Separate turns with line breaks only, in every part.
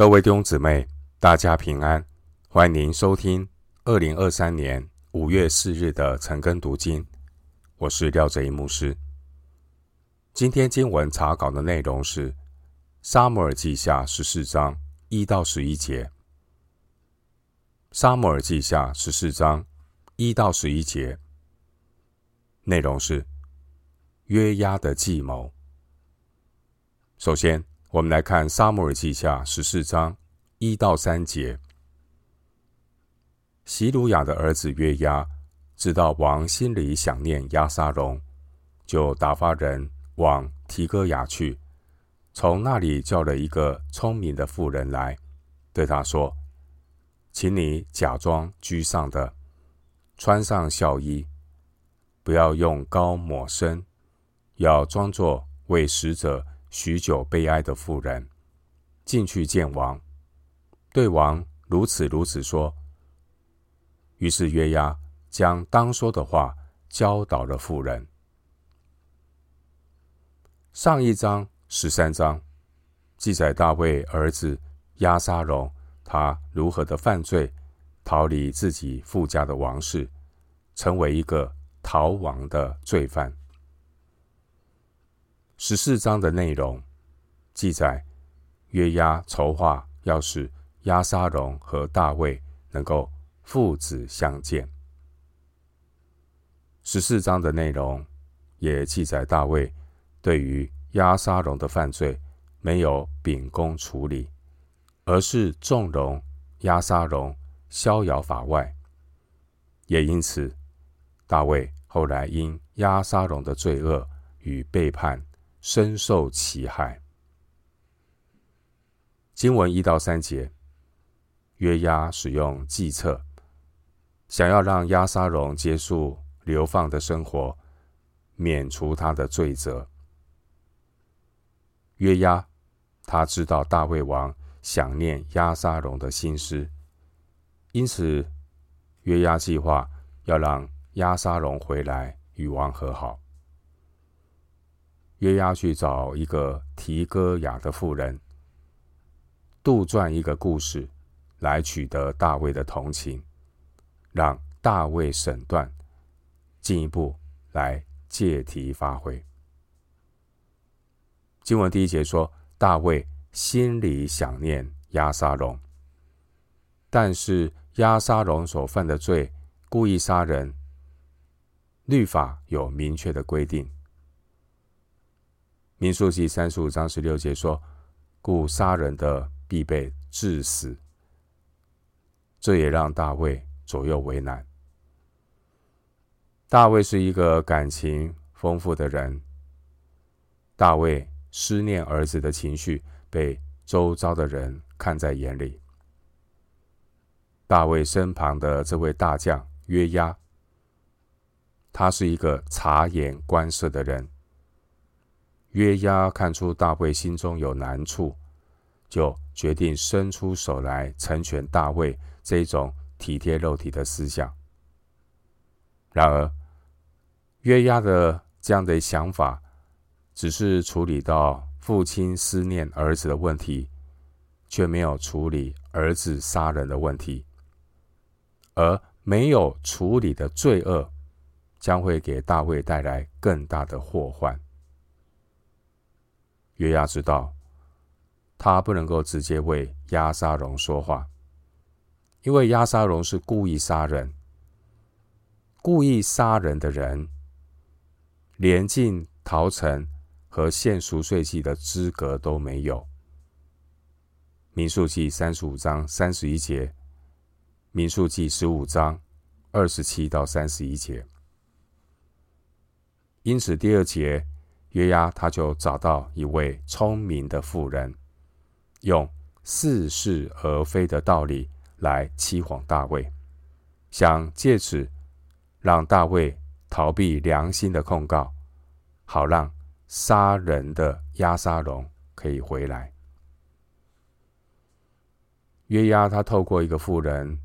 各位弟兄姊妹，大家平安，欢迎收听二零二三年五月四日的晨更读经。我是廖哲一牧师。今天经文查考的内容是《撒母耳记下》十四章一到十一节，《撒母耳记下》十四章一到十一节内容是约押的计谋。首先，我们来看《撒母耳记下》十四章一到三节。洗鲁雅的儿子约押知道王心里想念押沙龙，就打发人往提哥雅去，从那里叫了一个聪明的妇人来，对他说：“请你假装居上的，穿上孝衣，不要用膏抹身，要装作为使者。”许久悲哀的妇人进去见王，对王如此如此说。于是约押将当说的话教导了妇人。上一章十三章记载大卫儿子押沙龙，他如何的犯罪，逃离自己父家的王室，成为一个逃亡的罪犯。十四章的内容记载，约押筹划要使押沙龙和大卫能够父子相见。十四章的内容也记载，大卫对于押沙龙的犯罪没有秉公处理，而是纵容押沙龙逍遥法外。也因此，大卫后来因押沙龙的罪恶与背叛，深受其害。经文一到三节，约押使用计策，想要让押沙龙结束流放的生活，免除他的罪责。约押他知道大卫王想念押沙龙的心思，因此约押计划要让押沙龙回来与王和好。约押去找一个提哥雅的妇人，杜撰一个故事，来取得大卫的同情，让大卫审断，进一步来借题发挥。经文第一节说，大卫心里想念押沙龙，但是押沙龙所犯的罪，故意杀人，律法有明确的规定。民数记三十五章十六节说：“故杀人的必被致死。”这也让大卫左右为难。大卫是一个感情丰富的人，大卫思念儿子的情绪被周遭的人看在眼里。大卫身旁的这位大将约押，他是一个察言观色的人。约押看出大卫心中有难处，就决定伸出手来成全大卫这种体贴肉体的思想。然而，约押的这样的想法，只是处理到父亲思念儿子的问题，却没有处理儿子杀人的问题，而没有处理的罪恶，将会给大卫带来更大的祸患。约押知道，他不能够直接为押沙龙说话，因为押沙龙是故意杀人。故意杀人的人，连进逃城和献赎罪祭的资格都没有。民数记三十五章三十一节，民数记十五章二十七到三十一节。因此，第二节。约押他就找到一位聪明的妇人，用似是而非的道理来欺哄大卫，想借此让大卫逃避良心的控告，好让杀人的押沙龙可以回来。约押他透过一个妇人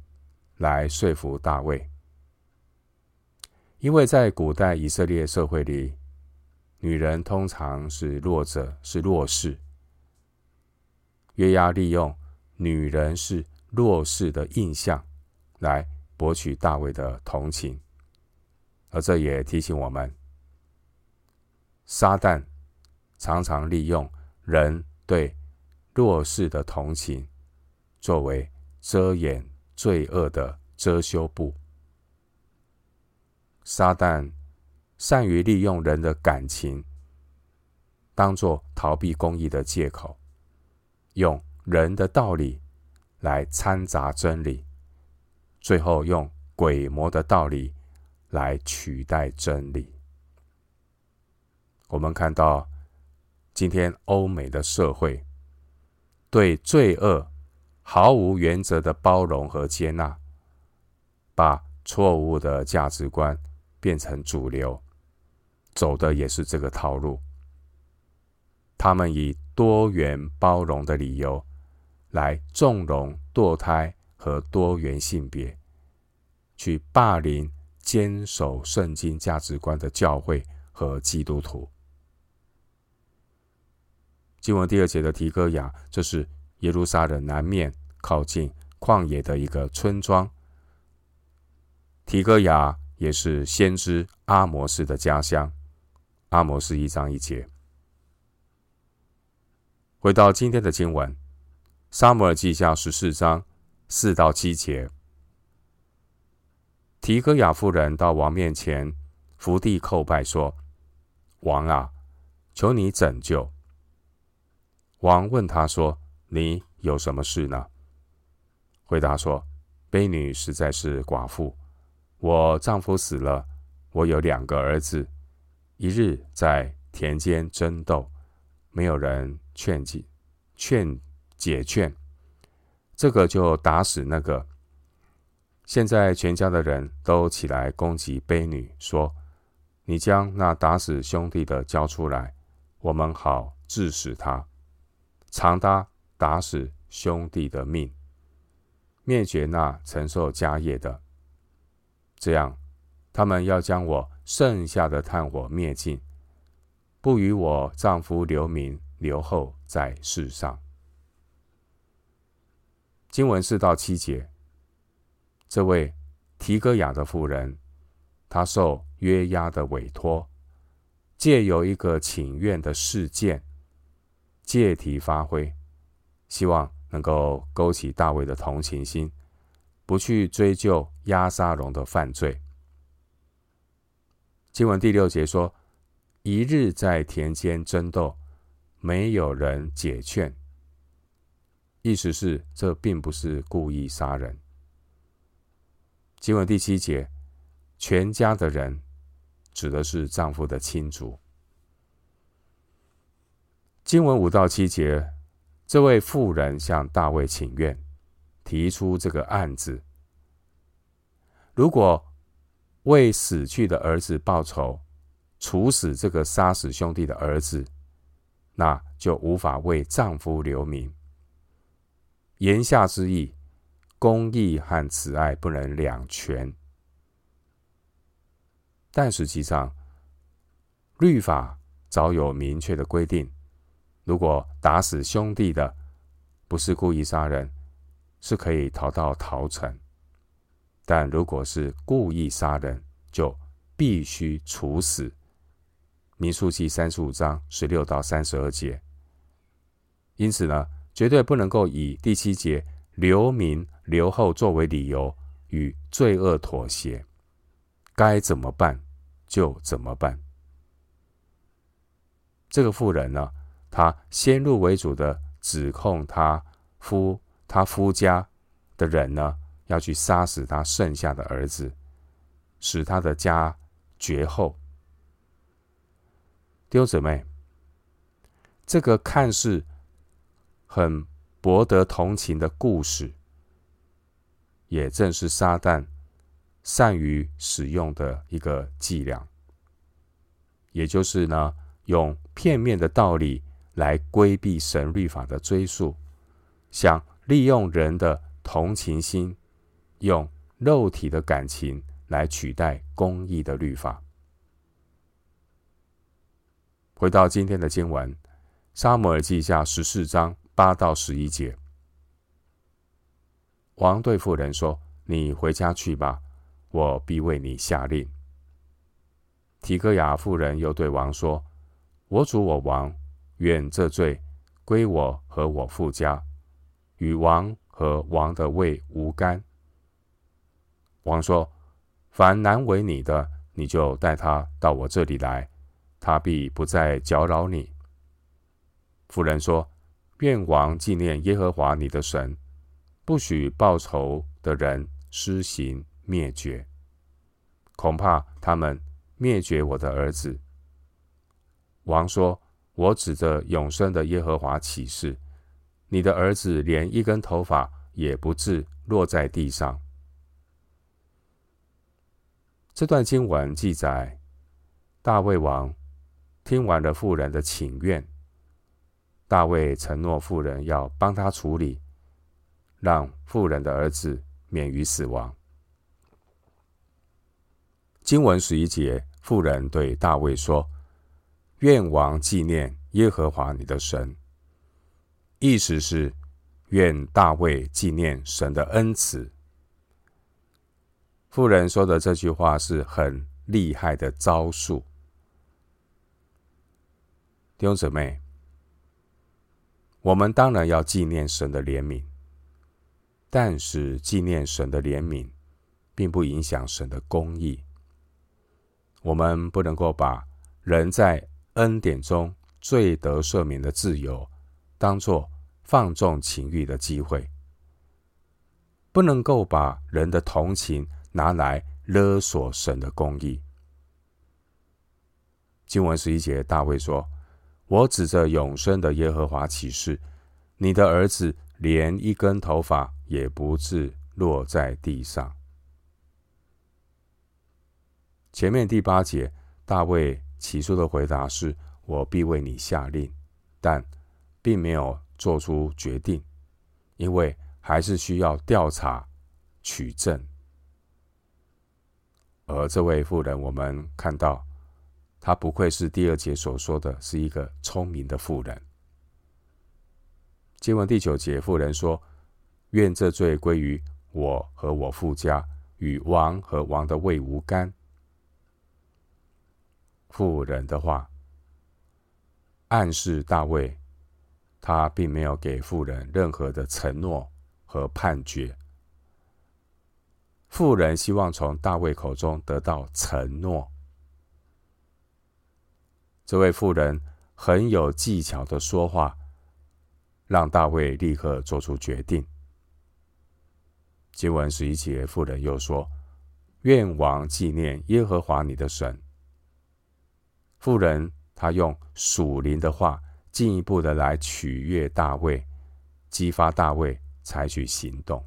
来说服大卫，因为在古代以色列社会里。女人通常是弱者，是弱势。约押利用女人是弱势的印象，来博取大卫的同情。而这也提醒我们，撒旦常常利用人对弱势的同情，作为遮掩罪恶的遮羞布。撒旦善于利用人的感情，当作逃避公义的借口，用人的道理来掺杂真理，最后用鬼魔的道理。来取代真理。我们看到今天欧美的社会对罪恶毫无原则的包容和接纳，把错误的价值观变成主流，走的也是这个套路。他们以多元包容的理由来纵容堕胎和多元性别，去霸凌。坚守圣经价值观的教会和基督徒。经文第二节的提哥亚，这是耶路撒冷南面靠近旷野的一个村庄。提哥亚也是先知阿摩斯的家乡。阿摩斯一章一节。回到今天的经文，撒母耳记下十四章四到七节。提哥亚妇人到王面前伏地叩拜，说：“王啊，求你拯救。”王问他说：“你有什么事呢？”回答说：“卑女实在是寡妇，我丈夫死了，我有两个儿子，一日在田间争斗，没有人劝解、劝解劝，这个就打死那个。”现在全家的人都起来攻击卑女，说：“你将那打死兄弟的交出来，我们好治死他，偿他打死兄弟的命，灭绝那承受家业的。这样，他们要将我剩下的炭火灭尽，不与我丈夫留名留后在世上。”经文四到七节。这位提哥亚的妇人，她受约押的委托，借由一个请愿的事件，借题发挥，希望能够勾起大卫的同情心，不去追究押沙龙的犯罪。经文第六节说：“一日在田间争斗，没有人解劝。”意思是这并不是故意杀人。经文第七节，全家的人指的是丈夫的亲族。经文五到七节，这位妇人向大卫请愿，提出这个案子：如果为死去的儿子报仇，处死这个杀死兄弟的儿子，那就无法为丈夫留名。言下之意。公义和慈爱不能两全，但实际上，律法早有明确的规定：如果打死兄弟的不是故意杀人，是可以逃到逃城；但如果是故意杀人，就必须处死。民数记三十五章十六到三十二节。因此呢，绝对不能够以第七节留名。留后作为理由与罪恶妥协，该怎么办就怎么办。这个妇人呢，她先入为主的指控她夫她夫家的人呢，要去杀死她剩下的儿子，使他的家绝后。丢姊妹，这个看似很博得同情的故事。也正是撒旦善于使用的一个伎俩，也就是呢，用片面的道理来规避神律法的追溯，想利用人的同情心，用肉体的感情来取代公义的律法。回到今天的经文，《撒母耳记下》十四章八到十一节。王对妇人说：“你回家去吧，我必为你下令。”提哥亚妇人又对王说：“我主我王，愿这罪归我和我父家，与王和王的位无干。”王说：“凡难为你的，你就带他到我这里来，他必不再搅扰你。”妇人说：“愿王纪念耶和华你的神，不许报仇的人施行灭绝，恐怕他们。”灭绝我的儿子。王说：“我指着永生的耶和华起誓，你的儿子连一根头发也不致落在地上。”这段经文记载，大卫王听完了妇人的请愿，大卫承诺妇人要帮他处理，让妇人的儿子免于死亡。经文十一节，妇人对大卫说：“愿王纪念耶和华你的神。”意思是愿大卫纪念神的恩慈。妇人说的这句话是很厉害的招数。弟兄姊妹，我们当然要纪念神的怜悯，但是纪念神的怜悯，并不影响神的公义。我们不能够把人在恩典中罪得赦免的自由，当作放纵情欲的机会；不能够把人的同情拿来勒索神的公义。经文十一节，大卫说：“我指着永生的耶和华起誓，你的儿子连一根头发也不至落在地上。”前面第八节，大卫起初的回答是：“我必为你下令。”但并没有做出决定，因为还是需要调查取证。而这位妇人，我们看到，她不愧是第二节所说的是一个聪明的妇人。经文第九节，妇人说：“愿这罪归于我和我父家，与王和王的位无干。”妇人的话暗示大卫，他并没有给妇人任何的承诺和判决。富人希望从大卫口中得到承诺。这位妇人很有技巧的说话，让大卫立刻做出决定。经文十一节，妇人又说：“愿王纪念耶和华你的神。”妇人，她用属灵的话，进一步的来取悦大卫，激发大卫采取行动。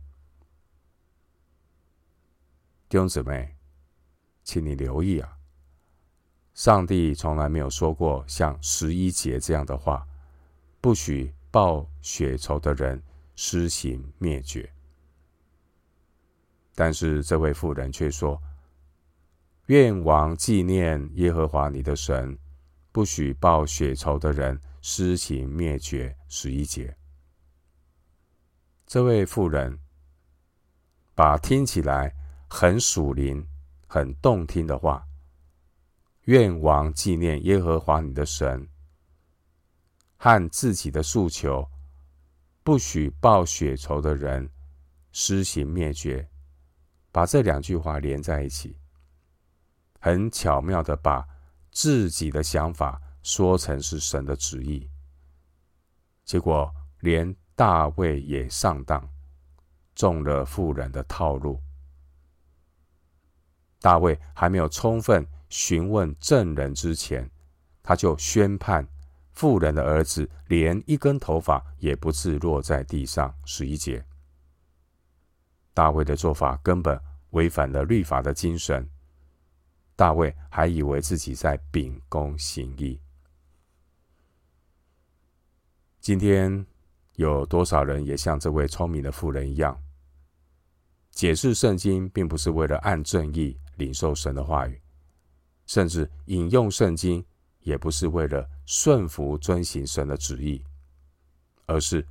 弟兄姊妹，请你留意啊，上帝从来没有说过像十一节这样的话，不许报血仇的人施行灭绝。但是这位妇人却说。愿王纪念耶和华你的神，不许报血仇的人施行灭绝。十一节，这位妇人把听起来很属灵、很动听的话，“愿王纪念耶和华你的神”和自己的诉求，不许报血仇的人施行灭绝，把这两句话连在一起。很巧妙的把自己的想法说成是神的旨意，结果连大卫也上当，中了富人的套路。大卫还没有充分询问证人之前，他就宣判富人的儿子连一根头发也不致落在地上。十一节，大卫的做法根本违反了律法的精神。大卫还以为自己在秉公行义。今天有多少人也像这位聪明的妇人一样，解释圣经并不是为了按正义领受神的话语，甚至引用圣经也不是为了顺服遵行神的旨意，而是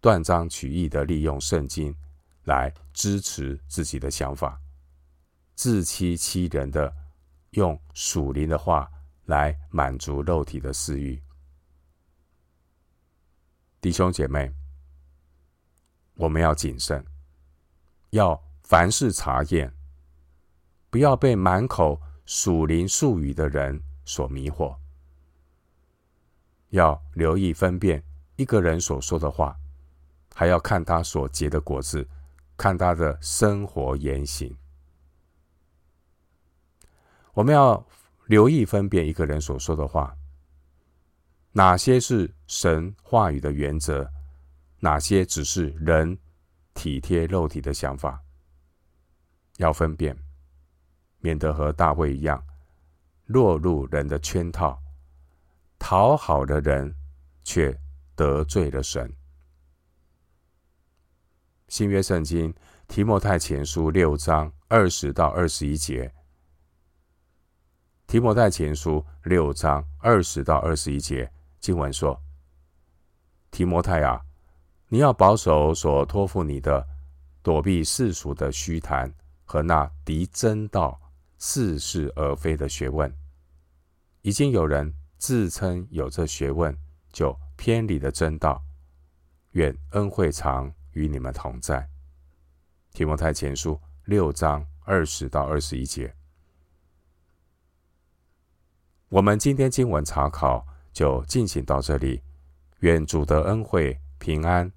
断章取义的利用圣经来支持自己的想法，自欺欺人的用属灵的话来满足肉体的私欲。弟兄姐妹，我们要谨慎，要凡事查验，不要被满口属灵术语的人所迷惑。要留意分辨一个人所说的话，还要看他所结的果子，看他的生活言行。我们要留意分辨一个人所说的话，哪些是神话语的原则，哪些只是人体贴肉体的想法。要分辨，免得和大卫一样，落入人的圈套。讨好的人，却得罪了神。新约圣经提摩太前书六章二十到二十一节。提摩太前书六章二十到二十一节经文说：“提摩太啊，你要保守所托付你的，躲避世俗的虚谈和那敌真道、似是而非的学问。已经有人。”自称有这学问，就偏离了真道。愿恩惠常与你们同在。提摩太前书六章二十到二十一节。我们今天经文查考就进行到这里。愿主的恩惠平安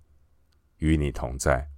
与你同在。